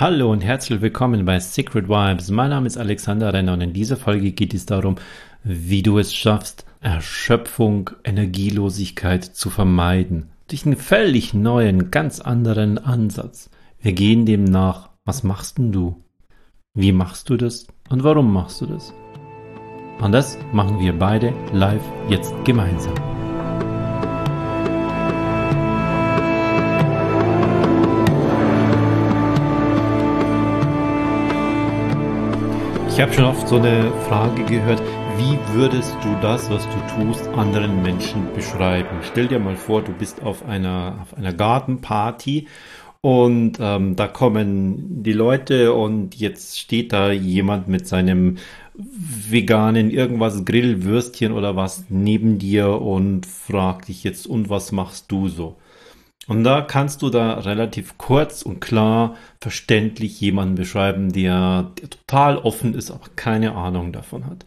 Hallo und herzlich willkommen bei Secret Vibes. Mein Name ist Alexander Renner und in dieser Folge geht es darum, wie du es schaffst, Erschöpfung, Energielosigkeit zu vermeiden. Durch einen völlig neuen, ganz anderen Ansatz. Wir gehen dem nach. Was machst denn du? Wie machst du das? Und warum machst du das? Und das machen wir beide live jetzt gemeinsam. Ich habe schon oft so eine Frage gehört, wie würdest du das, was du tust, anderen Menschen beschreiben? Stell dir mal vor, du bist auf einer, auf einer Gartenparty und ähm, da kommen die Leute und jetzt steht da jemand mit seinem veganen irgendwas Grillwürstchen oder was neben dir und fragt dich jetzt, und was machst du so? Und da kannst du da relativ kurz und klar verständlich jemanden beschreiben, der, der total offen ist, aber keine Ahnung davon hat.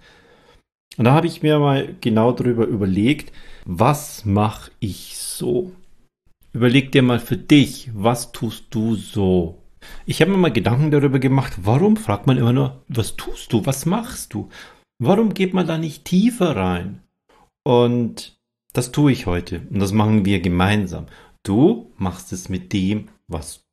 Und da habe ich mir mal genau darüber überlegt, was mache ich so? Überleg dir mal für dich, was tust du so? Ich habe mir mal Gedanken darüber gemacht, warum fragt man immer nur, was tust du, was machst du? Warum geht man da nicht tiefer rein? Und das tue ich heute und das machen wir gemeinsam. Du machst es mit dem, was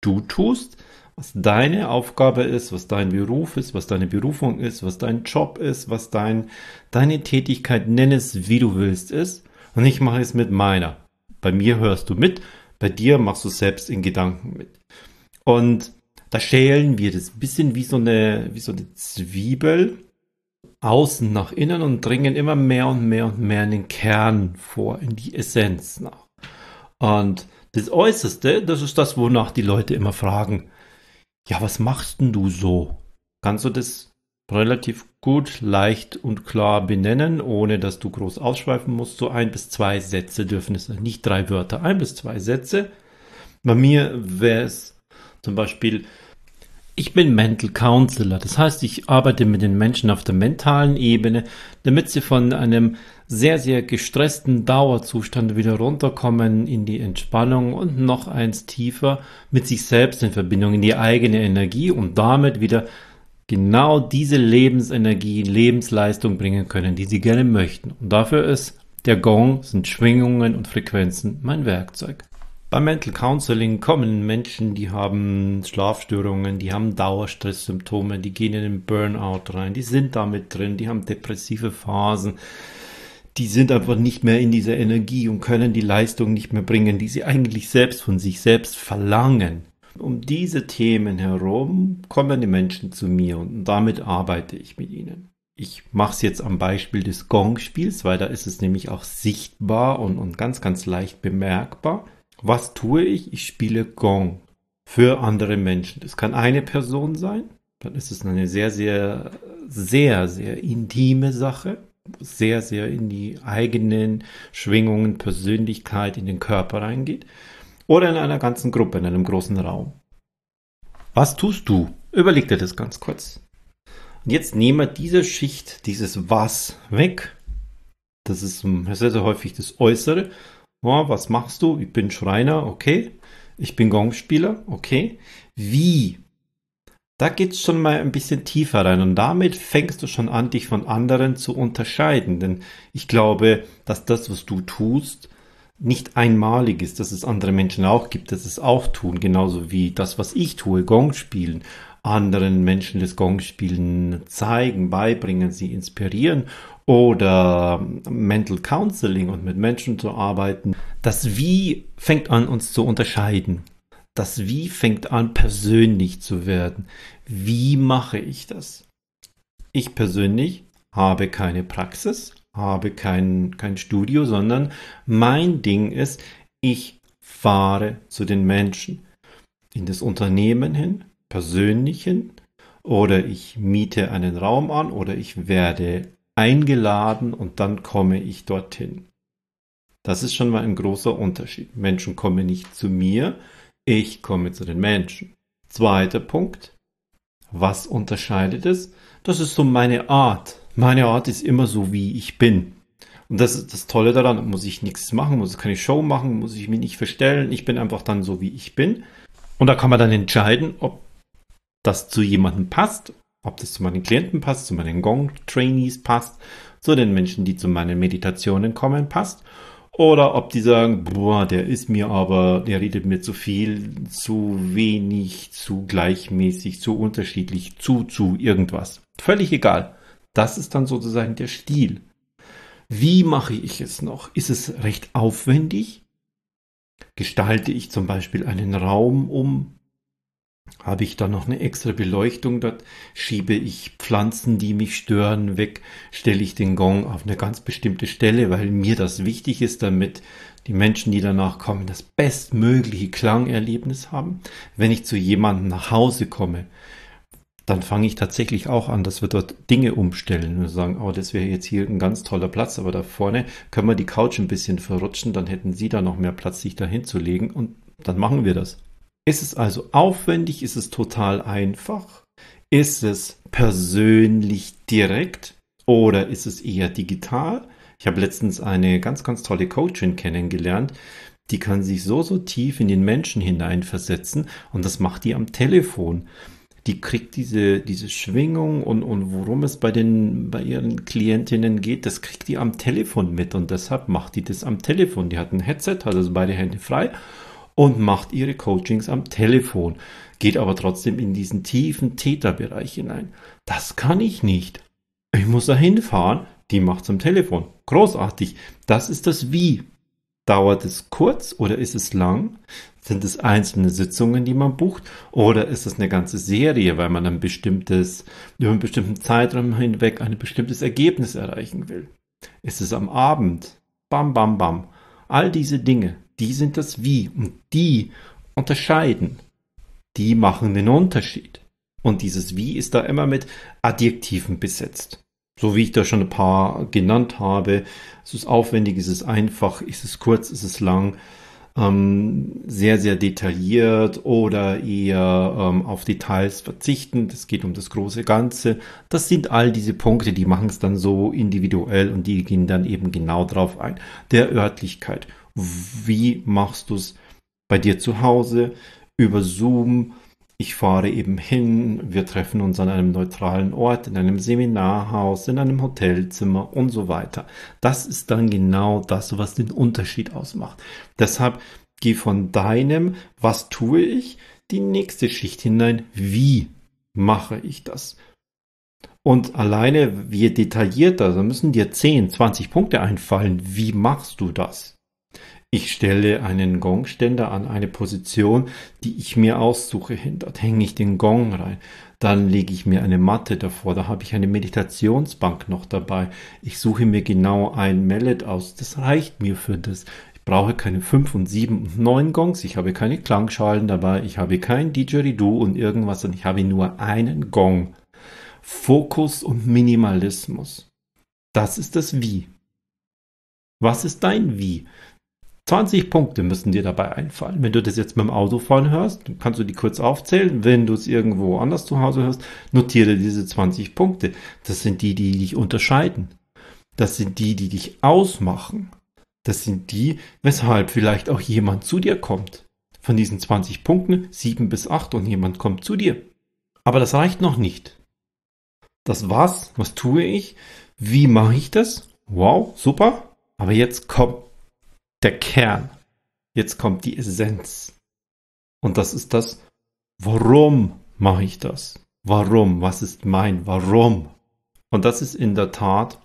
du tust, was deine Aufgabe ist, was dein Beruf ist, was deine Berufung ist, was dein Job ist, was dein, deine Tätigkeit, nenn es wie du willst, ist. Und ich mache es mit meiner. Bei mir hörst du mit, bei dir machst du selbst in Gedanken mit. Und da schälen wir das bisschen wie so eine, wie so eine Zwiebel außen nach innen und dringen immer mehr und mehr und mehr in den Kern vor, in die Essenz nach. Und das Äußerste, das ist das, wonach die Leute immer fragen. Ja, was machst denn du so? Kannst du das relativ gut, leicht und klar benennen, ohne dass du groß ausschweifen musst? So ein bis zwei Sätze dürfen es sein, nicht drei Wörter, ein bis zwei Sätze. Bei mir wäre es zum Beispiel, ich bin Mental Counselor. Das heißt, ich arbeite mit den Menschen auf der mentalen Ebene, damit sie von einem sehr, sehr gestressten Dauerzustand wieder runterkommen in die Entspannung und noch eins tiefer mit sich selbst in Verbindung, in die eigene Energie und damit wieder genau diese Lebensenergie, Lebensleistung bringen können, die sie gerne möchten. Und dafür ist der Gong, sind Schwingungen und Frequenzen mein Werkzeug. Beim Mental Counseling kommen Menschen, die haben Schlafstörungen, die haben Dauerstresssymptome, die gehen in den Burnout rein, die sind damit drin, die haben depressive Phasen, die sind einfach nicht mehr in dieser Energie und können die Leistung nicht mehr bringen, die sie eigentlich selbst von sich selbst verlangen. Um diese Themen herum kommen die Menschen zu mir und damit arbeite ich mit ihnen. Ich mache es jetzt am Beispiel des Gong-Spiels, weil da ist es nämlich auch sichtbar und, und ganz, ganz leicht bemerkbar. Was tue ich? Ich spiele Gong für andere Menschen. Das kann eine Person sein, dann ist es eine sehr, sehr, sehr, sehr intime Sache, sehr, sehr in die eigenen Schwingungen, Persönlichkeit, in den Körper reingeht. Oder in einer ganzen Gruppe, in einem großen Raum. Was tust du? Überleg dir das ganz kurz. Und jetzt nehmen wir diese Schicht, dieses Was weg. Das ist sehr, sehr häufig das Äußere Oh, was machst du? Ich bin Schreiner, okay. Ich bin Gongspieler, okay. Wie? Da geht's schon mal ein bisschen tiefer rein und damit fängst du schon an, dich von anderen zu unterscheiden. Denn ich glaube, dass das, was du tust, nicht einmalig ist, dass es andere Menschen auch gibt, dass es auch tun, genauso wie das, was ich tue, Gong spielen, anderen Menschen das Gongspielen zeigen, beibringen, sie inspirieren oder Mental Counseling und mit Menschen zu arbeiten. Das Wie fängt an, uns zu unterscheiden. Das Wie fängt an, persönlich zu werden. Wie mache ich das? Ich persönlich habe keine Praxis, habe kein, kein Studio, sondern mein Ding ist, ich fahre zu den Menschen. In das Unternehmen hin, persönlich hin, oder ich miete einen Raum an oder ich werde eingeladen und dann komme ich dorthin. Das ist schon mal ein großer Unterschied. Menschen kommen nicht zu mir, ich komme zu den Menschen. Zweiter Punkt. Was unterscheidet es? Das ist so meine Art. Meine Art ist immer so, wie ich bin. Und das ist das Tolle daran, muss ich nichts machen, muss keine Show machen, muss ich mich nicht verstellen. Ich bin einfach dann so, wie ich bin. Und da kann man dann entscheiden, ob das zu jemandem passt, ob das zu meinen Klienten passt, zu meinen Gong-Trainees passt, zu den Menschen, die zu meinen Meditationen kommen, passt. Oder ob die sagen, boah, der ist mir aber, der redet mir zu viel, zu wenig, zu gleichmäßig, zu unterschiedlich, zu, zu irgendwas. Völlig egal. Das ist dann sozusagen der Stil. Wie mache ich es noch? Ist es recht aufwendig? Gestalte ich zum Beispiel einen Raum um? Habe ich da noch eine extra Beleuchtung dort? Schiebe ich Pflanzen, die mich stören, weg? Stelle ich den Gong auf eine ganz bestimmte Stelle, weil mir das wichtig ist, damit die Menschen, die danach kommen, das bestmögliche Klangerlebnis haben? Wenn ich zu jemandem nach Hause komme, dann fange ich tatsächlich auch an, dass wir dort Dinge umstellen und sagen, oh, das wäre jetzt hier ein ganz toller Platz, aber da vorne können wir die Couch ein bisschen verrutschen, dann hätten Sie da noch mehr Platz, sich da hinzulegen und dann machen wir das. Ist es also aufwendig? Ist es total einfach? Ist es persönlich direkt oder ist es eher digital? Ich habe letztens eine ganz, ganz tolle Coachin kennengelernt, die kann sich so, so tief in den Menschen hineinversetzen und das macht die am Telefon die kriegt diese, diese Schwingung und, und worum es bei den, bei ihren Klientinnen geht, das kriegt die am Telefon mit und deshalb macht die das am Telefon. Die hat ein Headset, hat also beide Hände frei und macht ihre Coachings am Telefon, geht aber trotzdem in diesen tiefen Täterbereich hinein. Das kann ich nicht. Ich muss da hinfahren, die macht's am Telefon. Großartig. Das ist das Wie. Dauert es kurz oder ist es lang? Sind es einzelne Sitzungen, die man bucht? Oder ist es eine ganze Serie, weil man ein bestimmtes, über einen bestimmten Zeitraum hinweg ein bestimmtes Ergebnis erreichen will? Ist es am Abend? Bam, bam, bam. All diese Dinge, die sind das Wie und die unterscheiden. Die machen den Unterschied. Und dieses Wie ist da immer mit Adjektiven besetzt. So wie ich da schon ein paar genannt habe. Es ist aufwendig, es ist einfach, ist es kurz, ist es lang. Ähm, sehr, sehr detailliert oder eher ähm, auf Details verzichten. Es geht um das große Ganze. Das sind all diese Punkte, die machen es dann so individuell und die gehen dann eben genau drauf ein. Der Örtlichkeit. Wie machst du es bei dir zu Hause? Über Zoom, ich fahre eben hin, wir treffen uns an einem neutralen Ort, in einem Seminarhaus, in einem Hotelzimmer und so weiter. Das ist dann genau das, was den Unterschied ausmacht. Deshalb geh von deinem, was tue ich, die nächste Schicht hinein, wie mache ich das? Und alleine, je detaillierter, da müssen dir 10, 20 Punkte einfallen. Wie machst du das? Ich stelle einen Gongständer an eine Position, die ich mir aussuche. Dort hänge ich den Gong rein. Dann lege ich mir eine Matte davor. Da habe ich eine Meditationsbank noch dabei. Ich suche mir genau ein Mallet aus. Das reicht mir für das. Ich brauche keine fünf und sieben und neun Gongs. Ich habe keine Klangschalen dabei. Ich habe kein Didgeridoo und irgendwas. Und ich habe nur einen Gong. Fokus und Minimalismus. Das ist das Wie. Was ist dein Wie? 20 Punkte müssen dir dabei einfallen. Wenn du das jetzt mit dem Autofahren hörst, kannst du die kurz aufzählen. Wenn du es irgendwo anders zu Hause hörst, notiere diese 20 Punkte. Das sind die, die dich unterscheiden. Das sind die, die dich ausmachen. Das sind die, weshalb vielleicht auch jemand zu dir kommt. Von diesen 20 Punkten, 7 bis 8 und jemand kommt zu dir. Aber das reicht noch nicht. Das war's. Was tue ich? Wie mache ich das? Wow, super. Aber jetzt kommt der Kern. Jetzt kommt die Essenz. Und das ist das, warum mache ich das? Warum? Was ist mein Warum? Und das ist in der Tat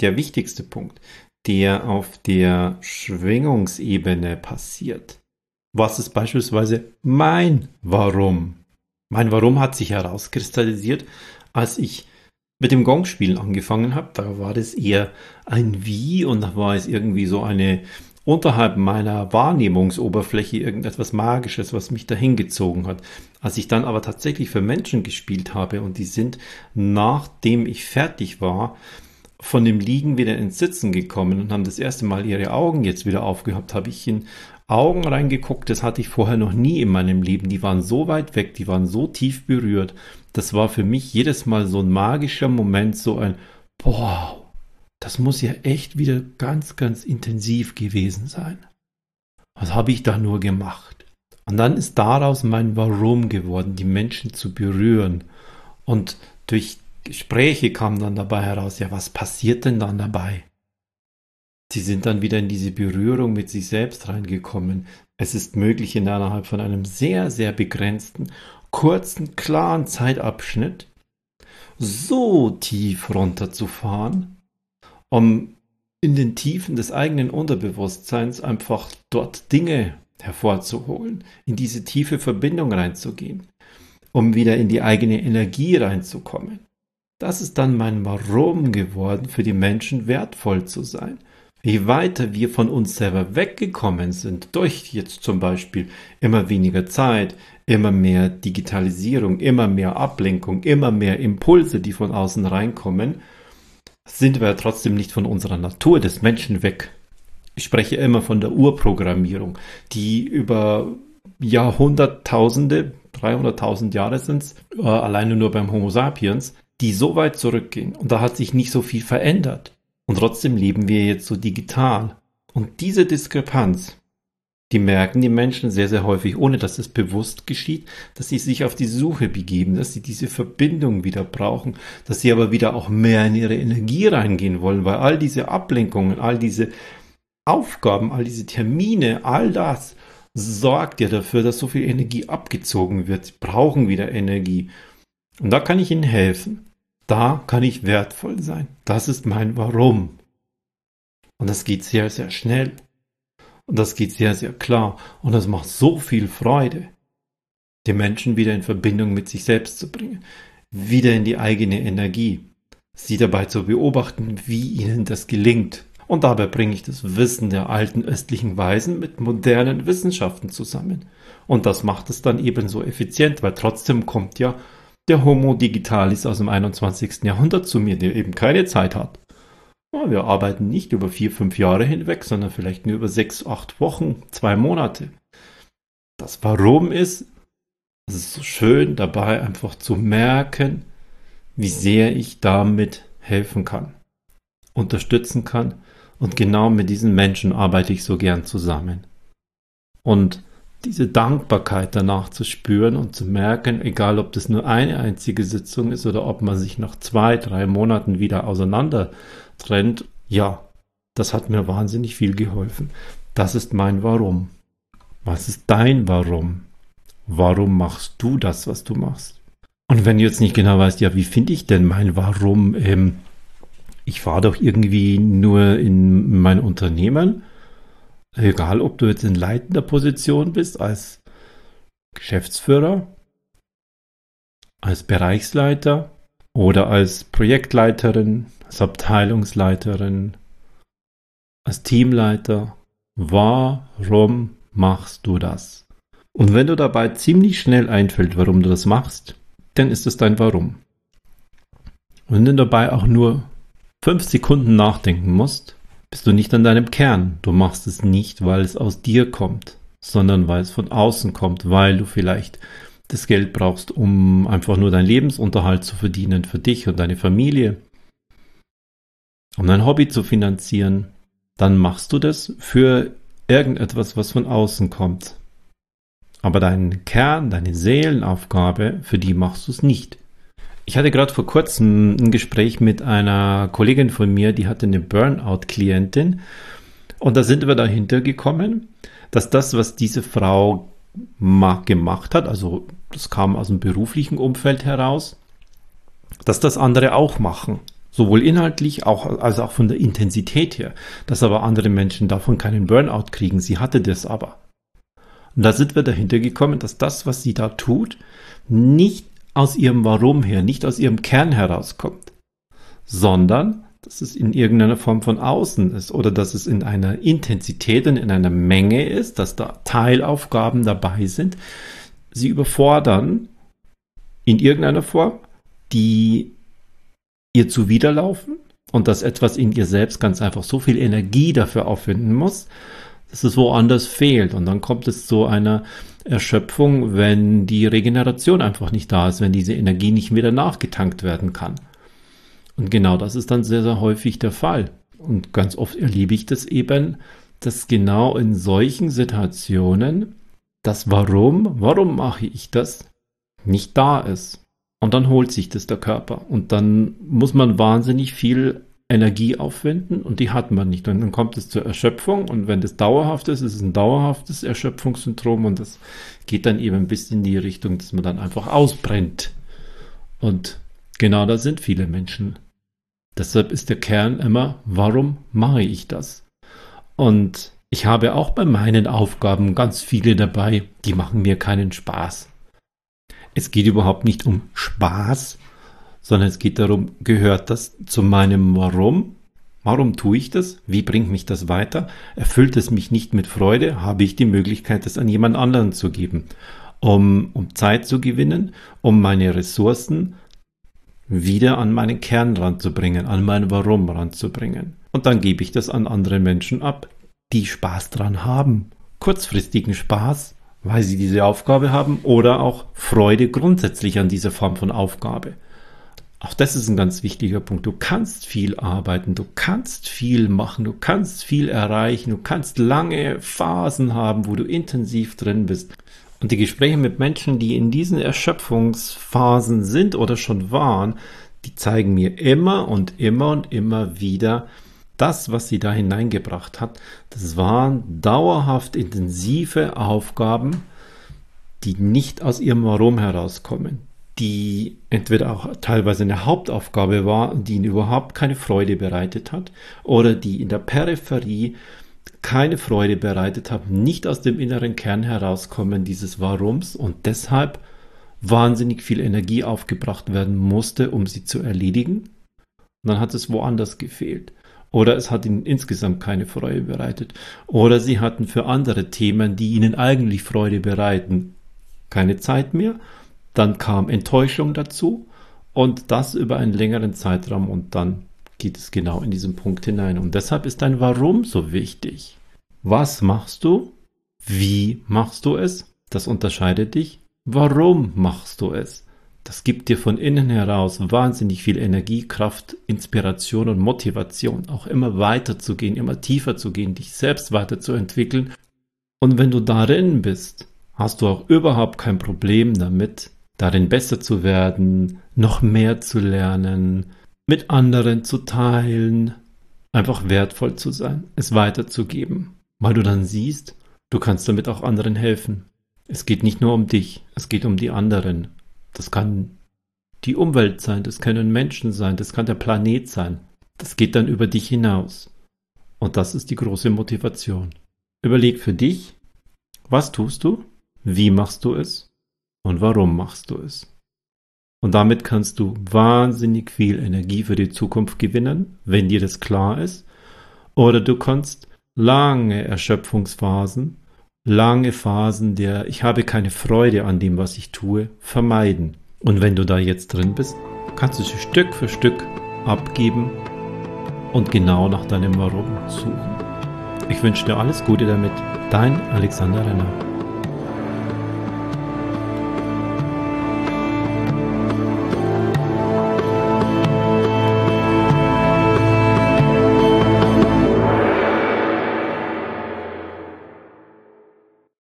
der wichtigste Punkt, der auf der Schwingungsebene passiert. Was ist beispielsweise mein Warum? Mein Warum hat sich herauskristallisiert, als ich mit dem Gongspielen angefangen habe. Da war das eher ein Wie und da war es irgendwie so eine unterhalb meiner Wahrnehmungsoberfläche irgendetwas Magisches, was mich dahin gezogen hat. Als ich dann aber tatsächlich für Menschen gespielt habe und die sind, nachdem ich fertig war, von dem Liegen wieder ins Sitzen gekommen und haben das erste Mal ihre Augen jetzt wieder aufgehabt, habe ich in Augen reingeguckt, das hatte ich vorher noch nie in meinem Leben. Die waren so weit weg, die waren so tief berührt. Das war für mich jedes Mal so ein magischer Moment, so ein Wow, das muss ja echt wieder ganz, ganz intensiv gewesen sein. Was habe ich da nur gemacht? Und dann ist daraus mein Warum geworden, die Menschen zu berühren. Und durch Gespräche kam dann dabei heraus, ja, was passiert denn dann dabei? Sie sind dann wieder in diese Berührung mit sich selbst reingekommen. Es ist möglich, innerhalb von einem sehr, sehr begrenzten, kurzen, klaren Zeitabschnitt so tief runterzufahren, um in den Tiefen des eigenen Unterbewusstseins einfach dort Dinge hervorzuholen, in diese tiefe Verbindung reinzugehen, um wieder in die eigene Energie reinzukommen. Das ist dann mein Warum geworden, für die Menschen wertvoll zu sein. Je weiter wir von uns selber weggekommen sind, durch jetzt zum Beispiel immer weniger Zeit, immer mehr Digitalisierung, immer mehr Ablenkung, immer mehr Impulse, die von außen reinkommen, sind wir trotzdem nicht von unserer Natur des Menschen weg. Ich spreche immer von der Urprogrammierung, die über Jahrhunderttausende, 300.000 Jahre sind es, äh, alleine nur beim Homo sapiens, die so weit zurückgehen. Und da hat sich nicht so viel verändert. Und trotzdem leben wir jetzt so digital. Und diese Diskrepanz, die merken die Menschen sehr, sehr häufig, ohne dass es bewusst geschieht, dass sie sich auf die Suche begeben, dass sie diese Verbindung wieder brauchen, dass sie aber wieder auch mehr in ihre Energie reingehen wollen, weil all diese Ablenkungen, all diese Aufgaben, all diese Termine, all das sorgt ja dafür, dass so viel Energie abgezogen wird. Sie brauchen wieder Energie. Und da kann ich ihnen helfen. Da kann ich wertvoll sein. Das ist mein Warum. Und das geht sehr, sehr schnell. Und das geht sehr, sehr klar. Und das macht so viel Freude, die Menschen wieder in Verbindung mit sich selbst zu bringen. Wieder in die eigene Energie. Sie dabei zu beobachten, wie ihnen das gelingt. Und dabei bringe ich das Wissen der alten östlichen Weisen mit modernen Wissenschaften zusammen. Und das macht es dann ebenso effizient, weil trotzdem kommt ja der Homo digitalis aus dem 21. Jahrhundert zu mir, der eben keine Zeit hat. Wir arbeiten nicht über vier, fünf Jahre hinweg, sondern vielleicht nur über sechs, acht Wochen, zwei Monate. Das Warum ist, es ist so schön dabei einfach zu merken, wie sehr ich damit helfen kann, unterstützen kann. Und genau mit diesen Menschen arbeite ich so gern zusammen. Und diese Dankbarkeit danach zu spüren und zu merken, egal ob das nur eine einzige Sitzung ist oder ob man sich nach zwei, drei Monaten wieder auseinander trennt, ja, das hat mir wahnsinnig viel geholfen. Das ist mein Warum. Was ist dein Warum? Warum machst du das, was du machst? Und wenn du jetzt nicht genau weißt, ja, wie finde ich denn mein Warum? Ähm, ich fahre doch irgendwie nur in mein Unternehmen Egal, ob du jetzt in leitender Position bist, als Geschäftsführer, als Bereichsleiter oder als Projektleiterin, als Abteilungsleiterin, als Teamleiter. Warum machst du das? Und wenn du dabei ziemlich schnell einfällt, warum du das machst, dann ist es dein Warum. Und wenn du dabei auch nur fünf Sekunden nachdenken musst, bist du nicht an deinem Kern. Du machst es nicht, weil es aus dir kommt, sondern weil es von außen kommt, weil du vielleicht das Geld brauchst, um einfach nur deinen Lebensunterhalt zu verdienen für dich und deine Familie, um dein Hobby zu finanzieren, dann machst du das für irgendetwas, was von außen kommt. Aber deinen Kern, deine Seelenaufgabe, für die machst du es nicht. Ich hatte gerade vor kurzem ein Gespräch mit einer Kollegin von mir, die hatte eine Burnout-Klientin. Und da sind wir dahinter gekommen, dass das, was diese Frau gemacht hat, also das kam aus dem beruflichen Umfeld heraus, dass das andere auch machen. Sowohl inhaltlich auch, als auch von der Intensität her. Dass aber andere Menschen davon keinen Burnout kriegen. Sie hatte das aber. Und da sind wir dahinter gekommen, dass das, was sie da tut, nicht aus ihrem Warum her, nicht aus ihrem Kern herauskommt, sondern dass es in irgendeiner Form von außen ist oder dass es in einer Intensität und in einer Menge ist, dass da Teilaufgaben dabei sind, sie überfordern in irgendeiner Form, die ihr zuwiderlaufen und dass etwas in ihr selbst ganz einfach so viel Energie dafür aufwenden muss, dass es woanders fehlt. Und dann kommt es zu einer Erschöpfung, wenn die Regeneration einfach nicht da ist, wenn diese Energie nicht wieder nachgetankt werden kann. Und genau das ist dann sehr, sehr häufig der Fall. Und ganz oft erlebe ich das eben, dass genau in solchen Situationen das Warum, warum mache ich das, nicht da ist. Und dann holt sich das der Körper. Und dann muss man wahnsinnig viel Energie aufwenden und die hat man nicht. Und dann kommt es zur Erschöpfung und wenn das dauerhaft ist, ist es ein dauerhaftes Erschöpfungssyndrom und das geht dann eben bisschen in die Richtung, dass man dann einfach ausbrennt. Und genau da sind viele Menschen. Deshalb ist der Kern immer, warum mache ich das? Und ich habe auch bei meinen Aufgaben ganz viele dabei, die machen mir keinen Spaß. Es geht überhaupt nicht um Spaß, sondern es geht darum, gehört das zu meinem Warum? Warum tue ich das? Wie bringt mich das weiter? Erfüllt es mich nicht mit Freude? Habe ich die Möglichkeit, das an jemand anderen zu geben? Um, um Zeit zu gewinnen, um meine Ressourcen wieder an meinen Kern ranzubringen, an mein Warum ranzubringen. Und dann gebe ich das an andere Menschen ab, die Spaß dran haben. Kurzfristigen Spaß, weil sie diese Aufgabe haben, oder auch Freude grundsätzlich an dieser Form von Aufgabe. Auch das ist ein ganz wichtiger Punkt. Du kannst viel arbeiten, du kannst viel machen, du kannst viel erreichen, du kannst lange Phasen haben, wo du intensiv drin bist. Und die Gespräche mit Menschen, die in diesen Erschöpfungsphasen sind oder schon waren, die zeigen mir immer und immer und immer wieder, das, was sie da hineingebracht hat, das waren dauerhaft intensive Aufgaben, die nicht aus ihrem Warum herauskommen, die entweder auch teilweise eine Hauptaufgabe war, die ihnen überhaupt keine Freude bereitet hat, oder die in der Peripherie keine Freude bereitet haben, nicht aus dem inneren Kern herauskommen dieses Warums und deshalb wahnsinnig viel Energie aufgebracht werden musste, um sie zu erledigen. Dann hat es woanders gefehlt. Oder es hat ihnen insgesamt keine Freude bereitet. Oder sie hatten für andere Themen, die ihnen eigentlich Freude bereiten, keine Zeit mehr dann kam Enttäuschung dazu und das über einen längeren Zeitraum und dann geht es genau in diesen Punkt hinein. Und deshalb ist dein Warum so wichtig. Was machst du? Wie machst du es? Das unterscheidet dich. Warum machst du es? Das gibt dir von innen heraus wahnsinnig viel Energie, Kraft, Inspiration und Motivation, auch immer weiter zu gehen, immer tiefer zu gehen, dich selbst weiterzuentwickeln. Und wenn du darin bist, hast du auch überhaupt kein Problem damit, darin besser zu werden, noch mehr zu lernen, mit anderen zu teilen, einfach wertvoll zu sein, es weiterzugeben, weil du dann siehst, du kannst damit auch anderen helfen. Es geht nicht nur um dich, es geht um die anderen. Das kann die Umwelt sein, das können Menschen sein, das kann der Planet sein. Das geht dann über dich hinaus. Und das ist die große Motivation. Überleg für dich, was tust du? Wie machst du es? und warum machst du es. Und damit kannst du wahnsinnig viel Energie für die Zukunft gewinnen, wenn dir das klar ist. Oder du kannst lange Erschöpfungsphasen, lange Phasen der ich habe keine Freude an dem, was ich tue, vermeiden. Und wenn du da jetzt drin bist, kannst du sie Stück für Stück abgeben und genau nach deinem Warum suchen. Ich wünsche dir alles Gute damit. Dein Alexander Renner.